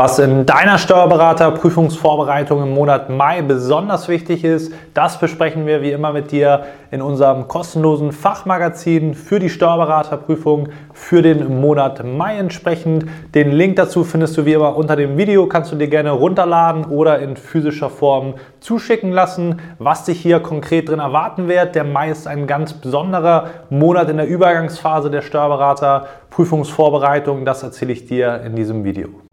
Was in deiner Steuerberaterprüfungsvorbereitung im Monat Mai besonders wichtig ist, das besprechen wir wie immer mit dir in unserem kostenlosen Fachmagazin für die Steuerberaterprüfung für den Monat Mai entsprechend. Den Link dazu findest du wie immer unter dem Video, kannst du dir gerne runterladen oder in physischer Form zuschicken lassen. Was dich hier konkret drin erwarten wird, der Mai ist ein ganz besonderer Monat in der Übergangsphase der Steuerberaterprüfungsvorbereitung. Das erzähle ich dir in diesem Video.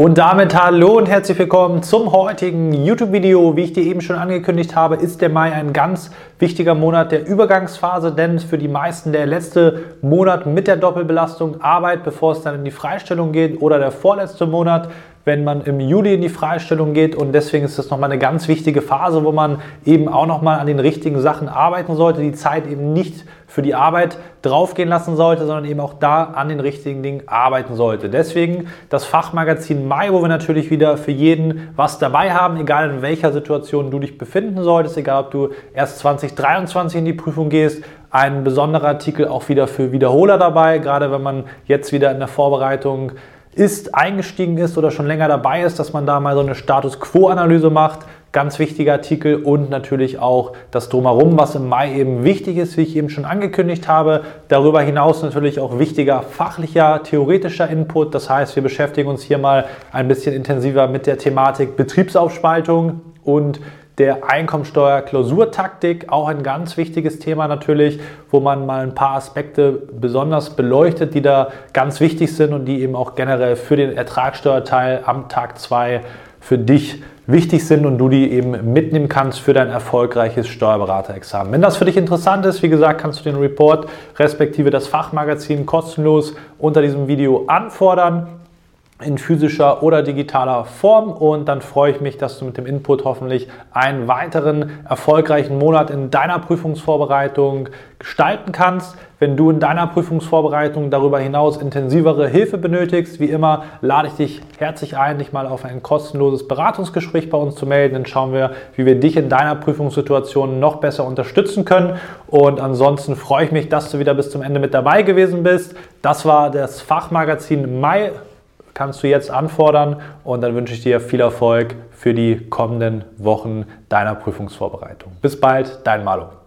Und damit hallo und herzlich willkommen zum heutigen YouTube-Video. Wie ich dir eben schon angekündigt habe, ist der Mai ein ganz wichtiger Monat der Übergangsphase, denn für die meisten der letzte Monat mit der Doppelbelastung Arbeit, bevor es dann in die Freistellung geht oder der vorletzte Monat wenn man im Juli in die Freistellung geht. Und deswegen ist das nochmal eine ganz wichtige Phase, wo man eben auch nochmal an den richtigen Sachen arbeiten sollte, die Zeit eben nicht für die Arbeit draufgehen lassen sollte, sondern eben auch da an den richtigen Dingen arbeiten sollte. Deswegen das Fachmagazin Mai, wo wir natürlich wieder für jeden was dabei haben, egal in welcher Situation du dich befinden solltest, egal ob du erst 2023 in die Prüfung gehst, ein besonderer Artikel auch wieder für Wiederholer dabei, gerade wenn man jetzt wieder in der Vorbereitung ist, eingestiegen ist oder schon länger dabei ist, dass man da mal so eine Status Quo-Analyse macht. Ganz wichtiger Artikel und natürlich auch das Drumherum, was im Mai eben wichtig ist, wie ich eben schon angekündigt habe. Darüber hinaus natürlich auch wichtiger fachlicher, theoretischer Input. Das heißt, wir beschäftigen uns hier mal ein bisschen intensiver mit der Thematik Betriebsaufspaltung und der Einkommensteuer-Klausurtaktik, auch ein ganz wichtiges Thema natürlich, wo man mal ein paar Aspekte besonders beleuchtet, die da ganz wichtig sind und die eben auch generell für den Ertragssteuerteil am Tag 2 für dich wichtig sind und du die eben mitnehmen kannst für dein erfolgreiches Steuerberaterexamen. Wenn das für dich interessant ist, wie gesagt, kannst du den Report respektive das Fachmagazin kostenlos unter diesem Video anfordern in physischer oder digitaler Form und dann freue ich mich, dass du mit dem Input hoffentlich einen weiteren erfolgreichen Monat in deiner Prüfungsvorbereitung gestalten kannst. Wenn du in deiner Prüfungsvorbereitung darüber hinaus intensivere Hilfe benötigst, wie immer lade ich dich herzlich ein, dich mal auf ein kostenloses Beratungsgespräch bei uns zu melden. Dann schauen wir, wie wir dich in deiner Prüfungssituation noch besser unterstützen können. Und ansonsten freue ich mich, dass du wieder bis zum Ende mit dabei gewesen bist. Das war das Fachmagazin Mai kannst du jetzt anfordern und dann wünsche ich dir viel Erfolg für die kommenden Wochen deiner Prüfungsvorbereitung. Bis bald, dein Malo.